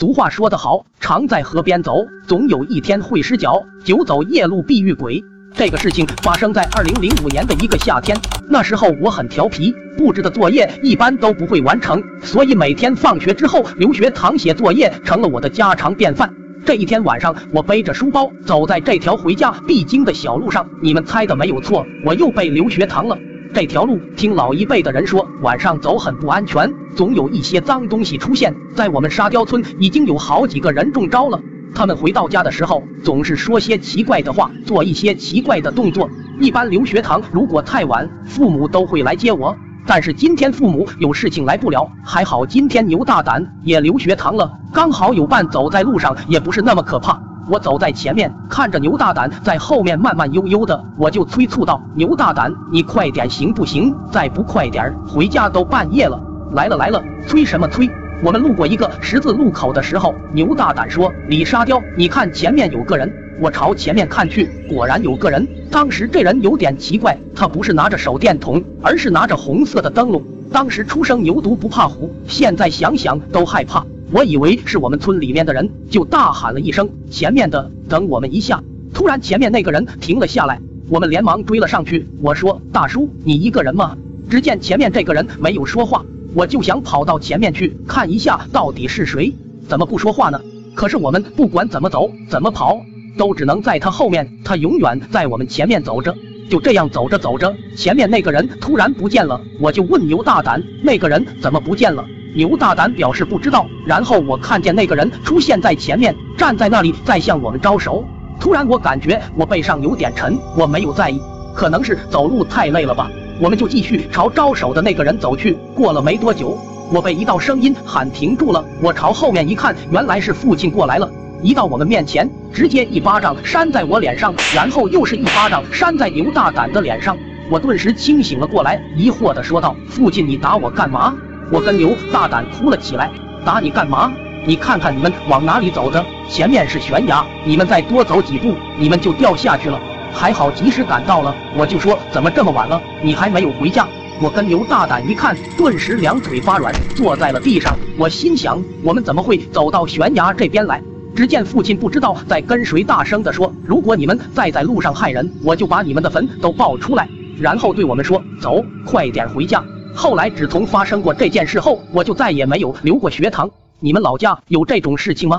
俗话说得好，常在河边走，总有一天会湿脚；久走夜路必遇鬼。这个事情发生在二零零五年的一个夏天，那时候我很调皮，布置的作业一般都不会完成，所以每天放学之后留学堂写作业成了我的家常便饭。这一天晚上，我背着书包走在这条回家必经的小路上，你们猜的没有错，我又被留学堂了。这条路听老一辈的人说，晚上走很不安全，总有一些脏东西出现。在我们沙雕村已经有好几个人中招了。他们回到家的时候，总是说些奇怪的话，做一些奇怪的动作。一般留学堂如果太晚，父母都会来接我。但是今天父母有事情来不了，还好今天牛大胆也留学堂了，刚好有伴走在路上也不是那么可怕。我走在前面，看着牛大胆在后面慢慢悠悠的，我就催促道：“牛大胆，你快点行不行？再不快点，回家都半夜了。”来了来了，催什么催？我们路过一个十字路口的时候，牛大胆说：“李沙雕，你看前面有个人。”我朝前面看去，果然有个人。当时这人有点奇怪，他不是拿着手电筒，而是拿着红色的灯笼。当时初生牛犊不怕虎，现在想想都害怕。我以为是我们村里面的人，就大喊了一声：“前面的，等我们一下！”突然，前面那个人停了下来，我们连忙追了上去。我说：“大叔，你一个人吗？”只见前面这个人没有说话。我就想跑到前面去看一下到底是谁，怎么不说话呢？可是我们不管怎么走怎么跑，都只能在他后面，他永远在我们前面走着。就这样走着走着，前面那个人突然不见了，我就问牛大胆，那个人怎么不见了？牛大胆表示不知道。然后我看见那个人出现在前面，站在那里在向我们招手。突然我感觉我背上有点沉，我没有在意，可能是走路太累了吧。我们就继续朝招手的那个人走去。过了没多久，我被一道声音喊停住了。我朝后面一看，原来是父亲过来了。一到我们面前，直接一巴掌扇在我脸上，然后又是一巴掌扇在牛大胆的脸上。我顿时清醒了过来，疑惑的说道：“父亲，你打我干嘛？”我跟牛大胆哭了起来：“打你干嘛？你看看你们往哪里走的？前面是悬崖，你们再多走几步，你们就掉下去了。”还好及时赶到了，我就说怎么这么晚了，你还没有回家？我跟牛大胆一看，顿时两腿发软，坐在了地上。我心想，我们怎么会走到悬崖这边来？只见父亲不知道在跟谁大声的说：“如果你们再在路上害人，我就把你们的坟都爆出来。”然后对我们说：“走，快点回家。”后来只从发生过这件事后，我就再也没有留过学堂。你们老家有这种事情吗？